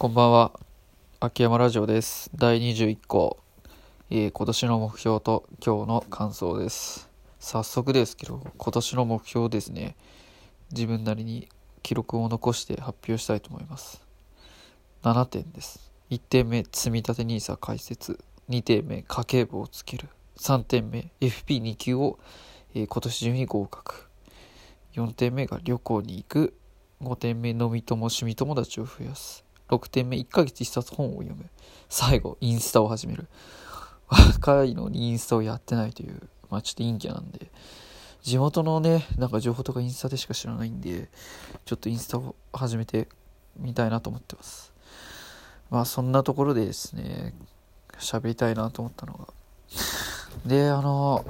こんばんは。秋山ラジオです。第21項、えー今年の目標と今日の感想です。早速ですけど、今年の目標ですね。自分なりに記録を残して発表したいと思います。7点です。1点目、積立 NISA 開設。2点目、家計簿をつける。3点目、FP2 級を、えー今年中に合格。4点目が旅行に行く。5点目、飲み友、趣味友達を増やす。6点目、1ヶ月1冊本を読む。最後、インスタを始める。若いのにインスタをやってないという、まあちょっと陰キャなんで、地元のね、なんか情報とかインスタでしか知らないんで、ちょっとインスタを始めてみたいなと思ってます。まあそんなところでですね、喋りたいなと思ったのが。で、あの、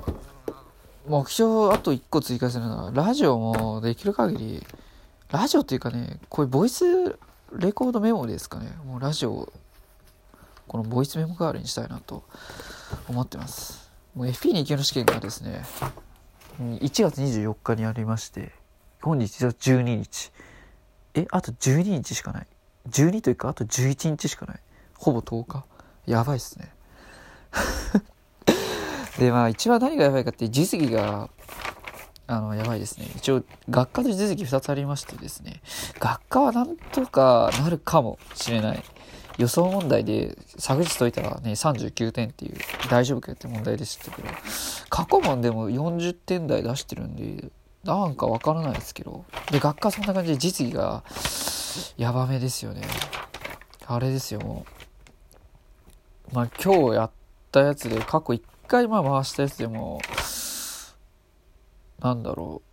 目標あと1個追加するのは、ラジオもできる限り、ラジオっていうかね、こういうボイスレコードメモですかね。もうラジオを、このボイスメモ代わりにしたいなと思ってます。もう FP2 級の試験がですね、1月24日にありまして、本日は12日。え、あと12日しかない。12というか、あと11日しかない。ほぼ10日。やばいっすね。で、まあ一番何がやばいかって、実技が、あの、やばいですね。一応、学科と実技2つありましてですね、学科はなんとかなるかもしれない。予想問題で昨日解いたらね、39点っていう、大丈夫かって問題でしたけど、過去問でも40点台出してるんで、なんかわからないですけど、で、学科そんな感じで実技が、やばめですよね。あれですよ、もう。まあ今日やったやつで、過去1回まあ回したやつでも、なんだろう。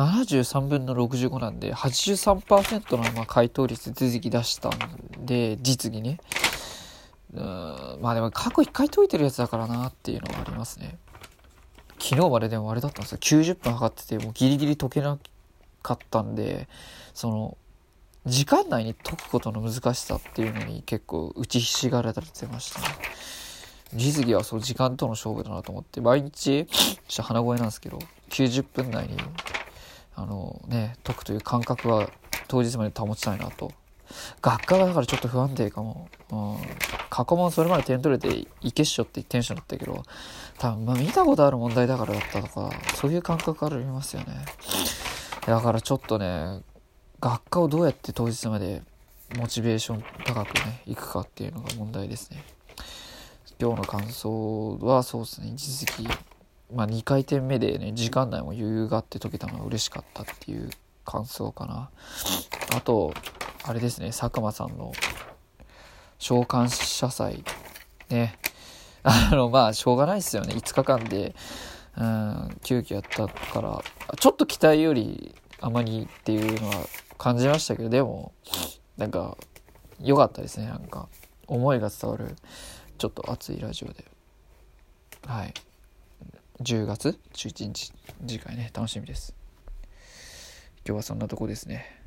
73分の65なんで、83%のまあ回答率続き出したんで、実技ね。うん、まあでも過去1回解いてるやつだからなっていうのはありますね。昨日まででもあれだったんですよ。90分測ってて、もうギリギリ解けなかったんで、その、時間内に解くことの難しさっていうのに結構打ちひしがれてましたね。実技はそう時間との勝負だなと思って、毎日、ちょっと鼻声なんですけど、90分内に、あのね、解くという感覚は当日まで保ちたいなと。学科がだからちょっと不安定かも。うん。過去問それまで点取れていけっしょってテンションだったけど、多分まあ見たことある問題だからだったとか、そういう感覚ありますよね。だからちょっとね、学科をどうやって当日までモチベーション高くね、いくかっていうのが問題ですね。今日の感想はそうですね、実績、まあ2回転目でね、時間内も余裕があって解けたのが嬉しかったっていう感想かな。あと、あれですね、佐久間さんの召喚者祭、ね。あの、まあ、しょうがないですよね。5日間で、うん、急遽やったから、ちょっと期待よりあまりっていうのは感じましたけど、でも、なんか、良かったですね。なんか、思いが伝わる、ちょっと熱いラジオで。はい。10月11日、次回ね、楽しみです。今日はそんなとこですね。